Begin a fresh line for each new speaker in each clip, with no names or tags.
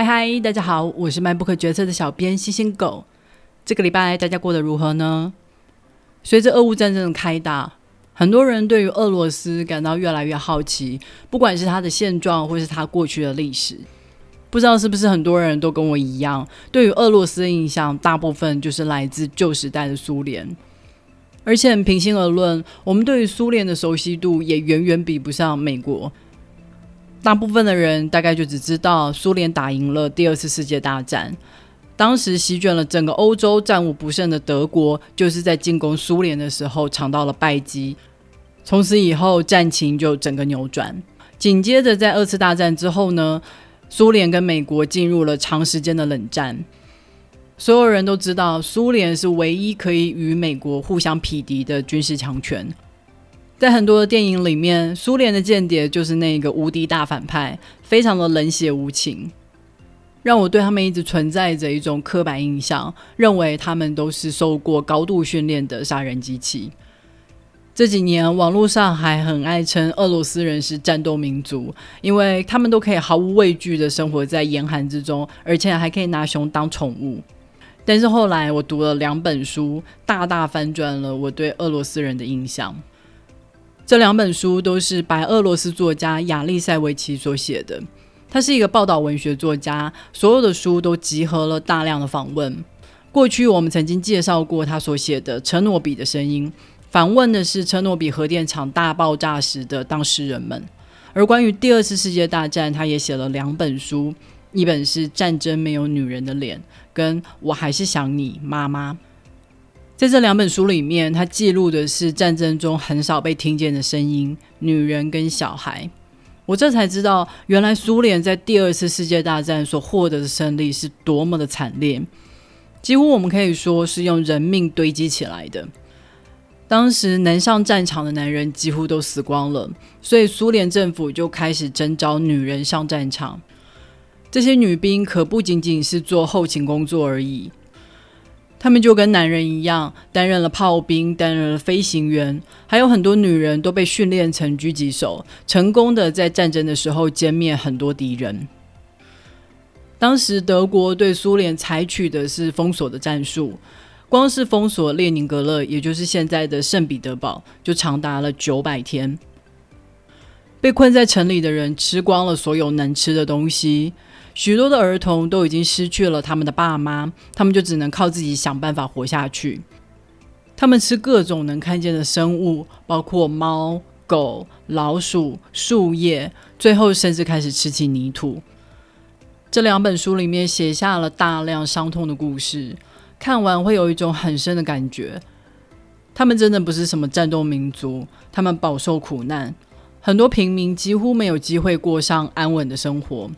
嗨嗨，大家好，我是卖不可决策的小编星星狗。这个礼拜大家过得如何呢？随着俄乌战争的开打，很多人对于俄罗斯感到越来越好奇，不管是它的现状，或是它过去的历史。不知道是不是很多人都跟我一样，对于俄罗斯的印象，大部分就是来自旧时代的苏联。而且平心而论，我们对于苏联的熟悉度也远远比不上美国。大部分的人大概就只知道苏联打赢了第二次世界大战，当时席卷了整个欧洲、战无不胜的德国，就是在进攻苏联的时候尝到了败绩。从此以后，战情就整个扭转。紧接着，在二次大战之后呢，苏联跟美国进入了长时间的冷战。所有人都知道，苏联是唯一可以与美国互相匹敌的军事强权。在很多的电影里面，苏联的间谍就是那个无敌大反派，非常的冷血无情，让我对他们一直存在着一种刻板印象，认为他们都是受过高度训练的杀人机器。这几年，网络上还很爱称俄罗斯人是战斗民族，因为他们都可以毫无畏惧的生活在严寒之中，而且还可以拿熊当宠物。但是后来，我读了两本书，大大翻转了我对俄罗斯人的印象。这两本书都是白俄罗斯作家亚历塞维奇所写的。他是一个报道文学作家，所有的书都集合了大量的访问。过去我们曾经介绍过他所写的《车诺比的声音》，访问的是车诺比核电厂大爆炸时的当事人们。而关于第二次世界大战，他也写了两本书，一本是《战争没有女人的脸》，跟我还是想你，妈妈。在这两本书里面，他记录的是战争中很少被听见的声音——女人跟小孩。我这才知道，原来苏联在第二次世界大战所获得的胜利是多么的惨烈，几乎我们可以说是用人命堆积起来的。当时能上战场的男人几乎都死光了，所以苏联政府就开始征召女人上战场。这些女兵可不仅仅是做后勤工作而已。他们就跟男人一样，担任了炮兵，担任了飞行员，还有很多女人都被训练成狙击手，成功的在战争的时候歼灭很多敌人。当时德国对苏联采取的是封锁的战术，光是封锁列宁格勒，也就是现在的圣彼得堡，就长达了九百天。被困在城里的人吃光了所有能吃的东西。许多的儿童都已经失去了他们的爸妈，他们就只能靠自己想办法活下去。他们吃各种能看见的生物，包括猫、狗、老鼠、树叶，最后甚至开始吃起泥土。这两本书里面写下了大量伤痛的故事，看完会有一种很深的感觉。他们真的不是什么战斗民族，他们饱受苦难，很多平民几乎没有机会过上安稳的生活。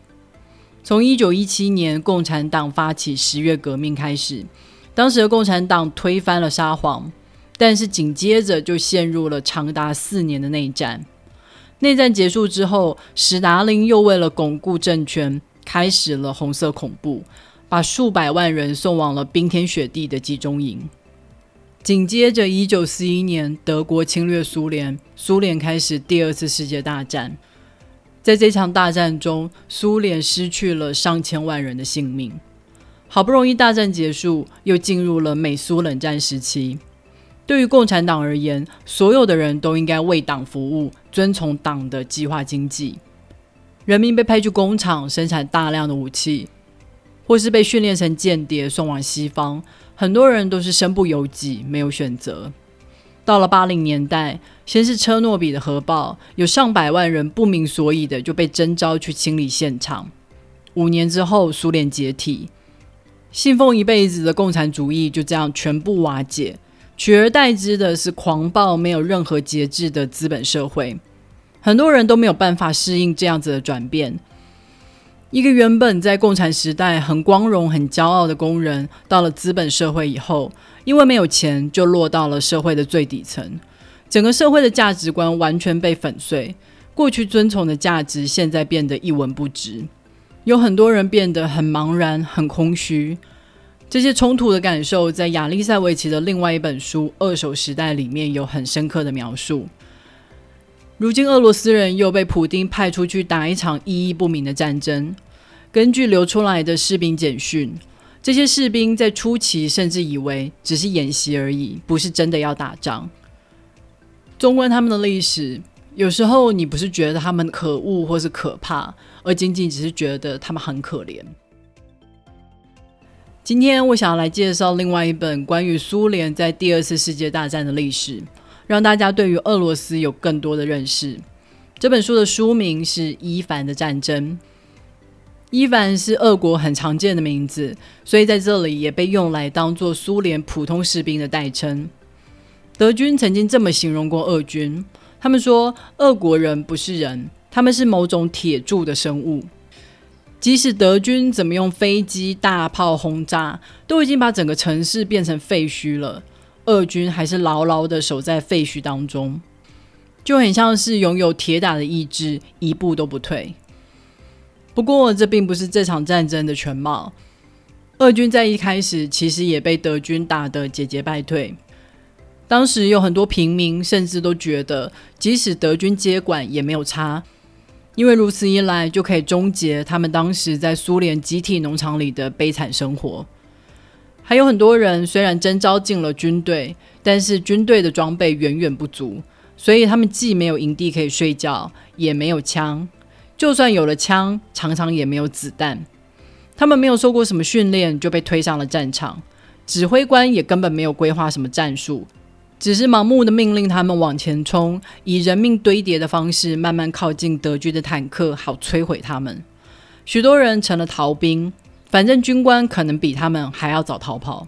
从一九一七年共产党发起十月革命开始，当时的共产党推翻了沙皇，但是紧接着就陷入了长达四年的内战。内战结束之后，史达林又为了巩固政权，开始了红色恐怖，把数百万人送往了冰天雪地的集中营。紧接着，一九四一年德国侵略苏联，苏联开始第二次世界大战。在这场大战中，苏联失去了上千万人的性命。好不容易大战结束，又进入了美苏冷战时期。对于共产党而言，所有的人都应该为党服务，遵从党的计划经济。人民被派去工厂生产大量的武器，或是被训练成间谍送往西方。很多人都是身不由己，没有选择。到了八零年代，先是车诺比的核爆，有上百万人不明所以的就被征召去清理现场。五年之后，苏联解体，信奉一辈子的共产主义就这样全部瓦解，取而代之的是狂暴、没有任何节制的资本社会。很多人都没有办法适应这样子的转变。一个原本在共产时代很光荣、很骄傲的工人，到了资本社会以后。因为没有钱，就落到了社会的最底层，整个社会的价值观完全被粉碎。过去尊崇的价值，现在变得一文不值。有很多人变得很茫然、很空虚。这些冲突的感受，在亚历塞维奇的另外一本书《二手时代》里面有很深刻的描述。如今，俄罗斯人又被普丁派出去打一场意义不明的战争。根据流出来的士兵简讯，这些士兵在初期甚至以为只是演习而已，不是真的要打仗。纵观他们的历史，有时候你不是觉得他们可恶或是可怕，而仅仅只是觉得他们很可怜。今天我想要来介绍另外一本关于苏联在第二次世界大战的历史，让大家对于俄罗斯有更多的认识。这本书的书名是《伊凡的战争》。伊凡是俄国很常见的名字，所以在这里也被用来当做苏联普通士兵的代称。德军曾经这么形容过俄军：他们说，俄国人不是人，他们是某种铁铸的生物。即使德军怎么用飞机、大炮轰炸，都已经把整个城市变成废墟了，俄军还是牢牢的守在废墟当中，就很像是拥有铁打的意志，一步都不退。不过，这并不是这场战争的全貌。俄军在一开始其实也被德军打得节节败退，当时有很多平民甚至都觉得，即使德军接管也没有差。因为如此一来，就可以终结他们当时在苏联集体农场里的悲惨生活。还有很多人虽然征召进了军队，但是军队的装备远远不足，所以他们既没有营地可以睡觉，也没有枪。就算有了枪，常常也没有子弹。他们没有受过什么训练，就被推上了战场。指挥官也根本没有规划什么战术。只是盲目的命令他们往前冲，以人命堆叠的方式慢慢靠近德军的坦克，好摧毁他们。许多人成了逃兵，反正军官可能比他们还要早逃跑。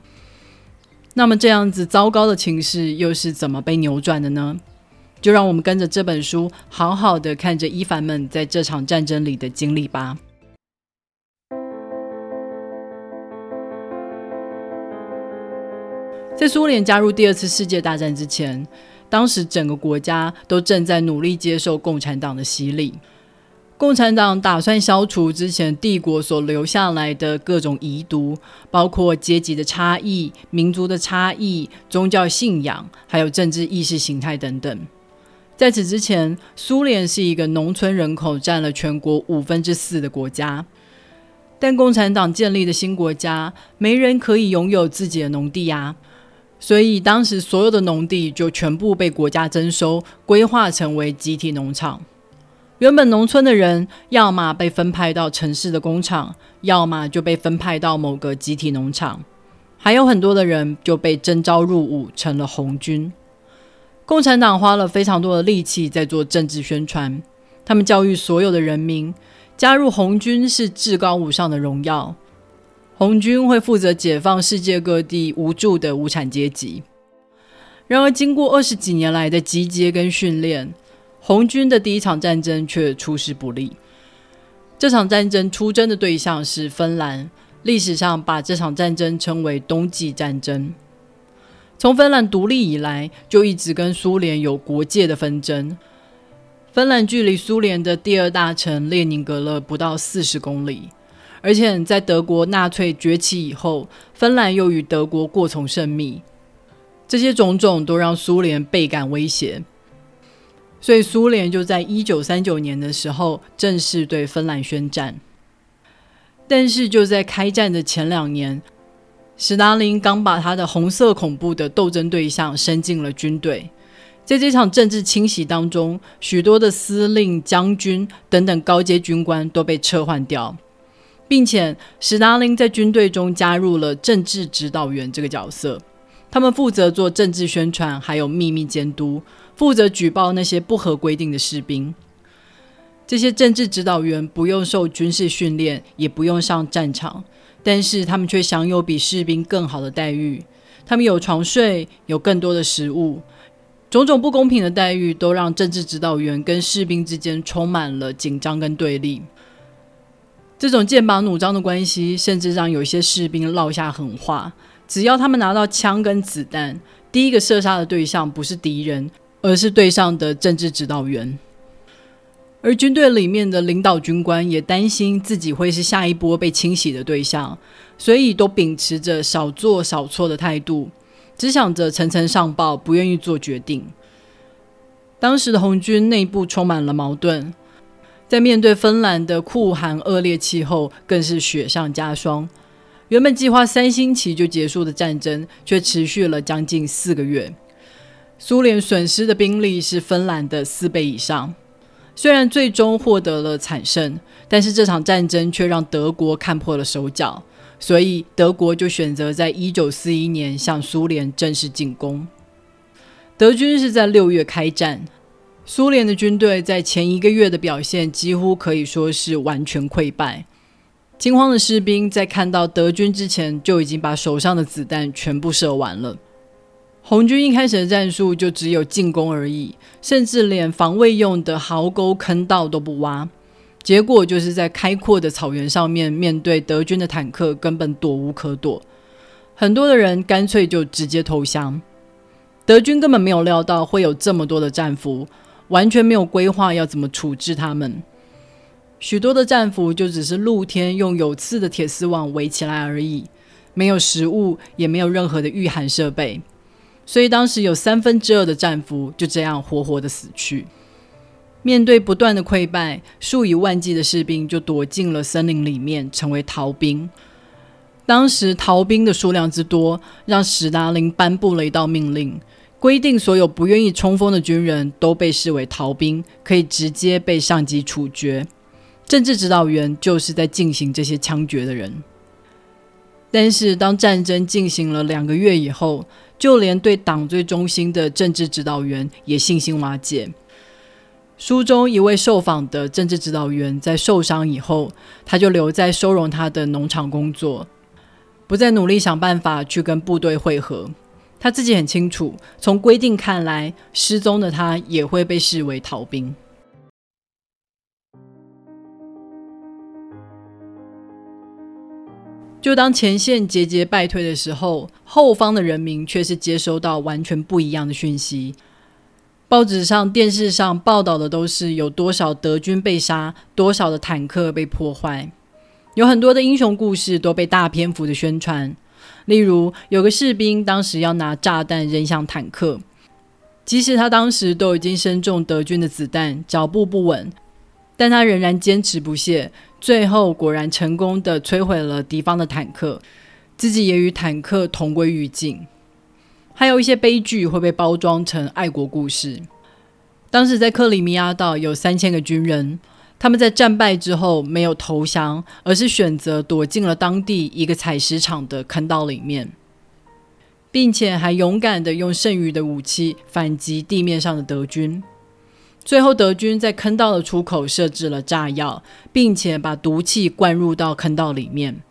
那么这样子糟糕的情势又是怎么被扭转的呢？就让我们跟着这本书，好好的看着伊凡们在这场战争里的经历吧。在苏联加入第二次世界大战之前，当时整个国家都正在努力接受共产党的洗礼。共产党打算消除之前帝国所留下来的各种遗毒，包括阶级的差异、民族的差异、宗教信仰，还有政治意识形态等等。在此之前，苏联是一个农村人口占了全国五分之四的国家，但共产党建立的新国家，没人可以拥有自己的农地呀。所以，当时所有的农地就全部被国家征收，规划成为集体农场。原本农村的人，要么被分派到城市的工厂，要么就被分派到某个集体农场。还有很多的人就被征召入伍，成了红军。共产党花了非常多的力气在做政治宣传，他们教育所有的人民，加入红军是至高无上的荣耀。红军会负责解放世界各地无助的无产阶级。然而，经过二十几年来的集结跟训练，红军的第一场战争却出师不利。这场战争出征的对象是芬兰，历史上把这场战争称为冬季战争。从芬兰独立以来，就一直跟苏联有国界的纷争。芬兰距离苏联的第二大城列宁格勒不到四十公里。而且在德国纳粹崛起以后，芬兰又与德国过从甚密，这些种种都让苏联倍感威胁，所以苏联就在一九三九年的时候正式对芬兰宣战。但是就在开战的前两年，史达林刚把他的红色恐怖的斗争对象伸进了军队，在这场政治清洗当中，许多的司令、将军等等高阶军官都被撤换掉。并且，史达林在军队中加入了政治指导员这个角色，他们负责做政治宣传，还有秘密监督，负责举报那些不合规定的士兵。这些政治指导员不用受军事训练，也不用上战场，但是他们却享有比士兵更好的待遇。他们有床睡，有更多的食物，种种不公平的待遇都让政治指导员跟士兵之间充满了紧张跟对立。这种剑拔弩张的关系，甚至让有些士兵落下狠话：只要他们拿到枪跟子弹，第一个射杀的对象不是敌人，而是队上的政治指导员。而军队里面的领导军官也担心自己会是下一波被清洗的对象，所以都秉持着少做少错的态度，只想着层层上报，不愿意做决定。当时的红军内部充满了矛盾。在面对芬兰的酷寒恶劣气候，更是雪上加霜。原本计划三星期就结束的战争，却持续了将近四个月。苏联损失的兵力是芬兰的四倍以上。虽然最终获得了惨胜，但是这场战争却让德国看破了手脚，所以德国就选择在一九四一年向苏联正式进攻。德军是在六月开战。苏联的军队在前一个月的表现几乎可以说是完全溃败。惊慌的士兵在看到德军之前就已经把手上的子弹全部射完了。红军一开始的战术就只有进攻而已，甚至连防卫用的壕沟坑道都不挖。结果就是在开阔的草原上面，面对德军的坦克，根本躲无可躲。很多的人干脆就直接投降。德军根本没有料到会有这么多的战俘。完全没有规划要怎么处置他们，许多的战俘就只是露天用有刺的铁丝网围起来而已，没有食物，也没有任何的御寒设备，所以当时有三分之二的战俘就这样活活的死去。面对不断的溃败，数以万计的士兵就躲进了森林里面，成为逃兵。当时逃兵的数量之多，让史达林颁布了一道命令。规定所有不愿意冲锋的军人都被视为逃兵，可以直接被上级处决。政治指导员就是在进行这些枪决的人。但是，当战争进行了两个月以后，就连对党最忠心的政治指导员也信心瓦解。书中一位受访的政治指导员在受伤以后，他就留在收容他的农场工作，不再努力想办法去跟部队会合。他自己很清楚，从规定看来，失踪的他也会被视为逃兵。就当前线节节败退的时候，后方的人民却是接收到完全不一样的讯息。报纸上、电视上报道的都是有多少德军被杀，多少的坦克被破坏，有很多的英雄故事都被大篇幅的宣传。例如，有个士兵当时要拿炸弹扔向坦克，即使他当时都已经身中德军的子弹，脚步不稳，但他仍然坚持不懈。最后果然成功的摧毁了敌方的坦克，自己也与坦克同归于尽。还有一些悲剧会被包装成爱国故事。当时在克里米亚岛有三千个军人。他们在战败之后没有投降，而是选择躲进了当地一个采石场的坑道里面，并且还勇敢的用剩余的武器反击地面上的德军。最后，德军在坑道的出口设置了炸药，并且把毒气灌入到坑道里面。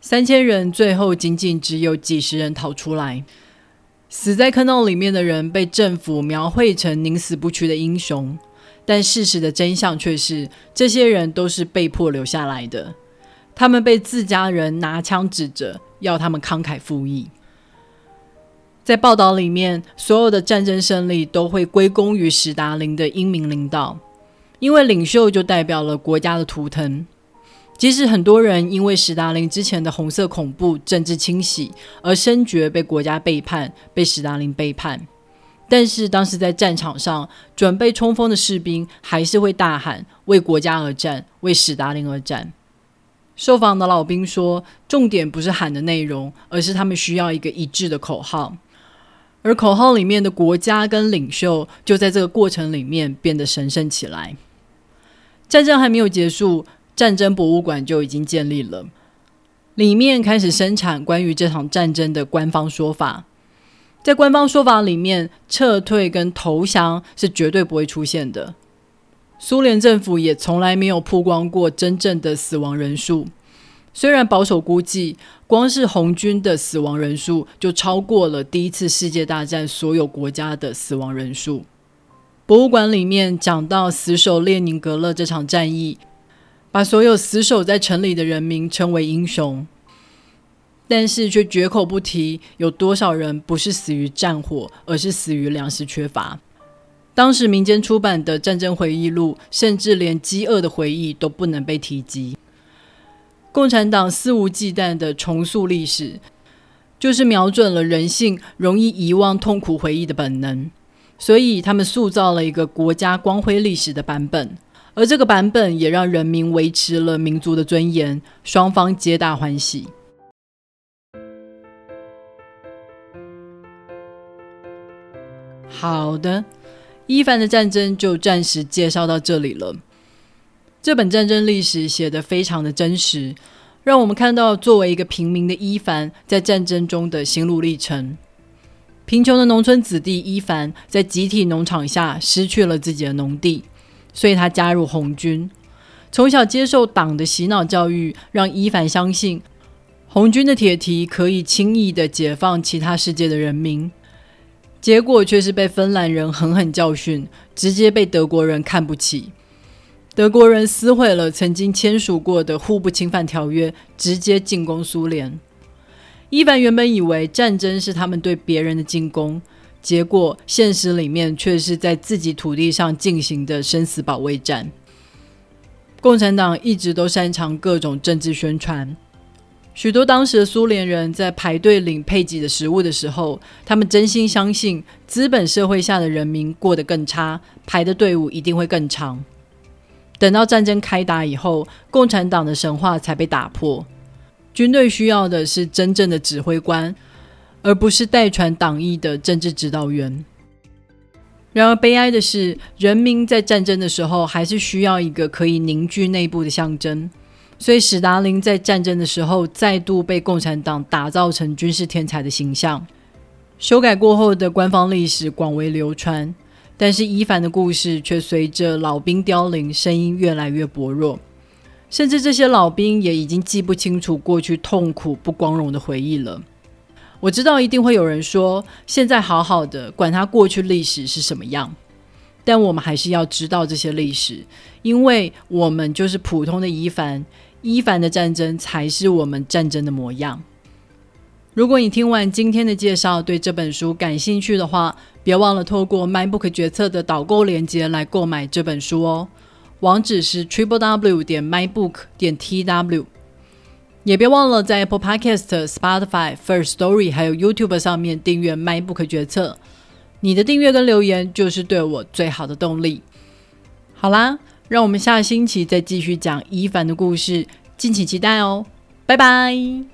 三千人最后仅仅只有几十人逃出来。死在坑道里面的人被政府描绘成宁死不屈的英雄。但事实的真相却是，这些人都是被迫留下来的。他们被自家人拿枪指着，要他们慷慨赴义。在报道里面，所有的战争胜利都会归功于史达林的英明领导，因为领袖就代表了国家的图腾。即使很多人因为史达林之前的红色恐怖、政治清洗而深觉被国家背叛，被史达林背叛。但是当时在战场上准备冲锋的士兵还是会大喊“为国家而战，为史达林而战”。受访的老兵说：“重点不是喊的内容，而是他们需要一个一致的口号。而口号里面的国家跟领袖，就在这个过程里面变得神圣起来。”战争还没有结束，战争博物馆就已经建立了，里面开始生产关于这场战争的官方说法。在官方说法里面，撤退跟投降是绝对不会出现的。苏联政府也从来没有曝光过真正的死亡人数。虽然保守估计，光是红军的死亡人数就超过了第一次世界大战所有国家的死亡人数。博物馆里面讲到死守列宁格勒这场战役，把所有死守在城里的人民称为英雄。但是却绝口不提有多少人不是死于战火，而是死于粮食缺乏。当时民间出版的战争回忆录，甚至连饥饿的回忆都不能被提及。共产党肆无忌惮的重塑历史，就是瞄准了人性容易遗忘痛苦回忆的本能，所以他们塑造了一个国家光辉历史的版本，而这个版本也让人民维持了民族的尊严，双方皆大欢喜。好的，伊凡的战争就暂时介绍到这里了。这本战争历史写得非常的真实，让我们看到作为一个平民的伊凡在战争中的心路历程。贫穷的农村子弟伊凡在集体农场下失去了自己的农地。所以他加入红军，从小接受党的洗脑教育，让伊凡相信红军的铁蹄可以轻易的解放其他世界的人民。结果却是被芬兰人狠狠教训，直接被德国人看不起。德国人撕毁了曾经签署过的互不侵犯条约，直接进攻苏联。伊凡原本以为战争是他们对别人的进攻。结果，现实里面却是在自己土地上进行的生死保卫战。共产党一直都擅长各种政治宣传。许多当时的苏联人在排队领配给的食物的时候，他们真心相信资本社会下的人民过得更差，排的队伍一定会更长。等到战争开打以后，共产党的神话才被打破。军队需要的是真正的指挥官。而不是代传党意的政治指导员。然而，悲哀的是，人民在战争的时候还是需要一个可以凝聚内部的象征。所以，史达林在战争的时候再度被共产党打造成军事天才的形象。修改过后的官方历史广为流传，但是伊凡的故事却随着老兵凋零，声音越来越薄弱。甚至这些老兵也已经记不清楚过去痛苦不光荣的回忆了。我知道一定会有人说，现在好好的，管他过去历史是什么样。但我们还是要知道这些历史，因为我们就是普通的伊凡，伊凡的战争才是我们战争的模样。如果你听完今天的介绍，对这本书感兴趣的话，别忘了透过 MyBook 决策的导购链接来购买这本书哦。网址是 triple w 点 mybook 点 tw。也别忘了在 Apple Podcast、Spotify、First Story 还有 YouTube 上面订阅《MyBook 决策》。你的订阅跟留言就是对我最好的动力。好啦，让我们下星期再继续讲伊凡的故事，敬请期待哦！拜拜。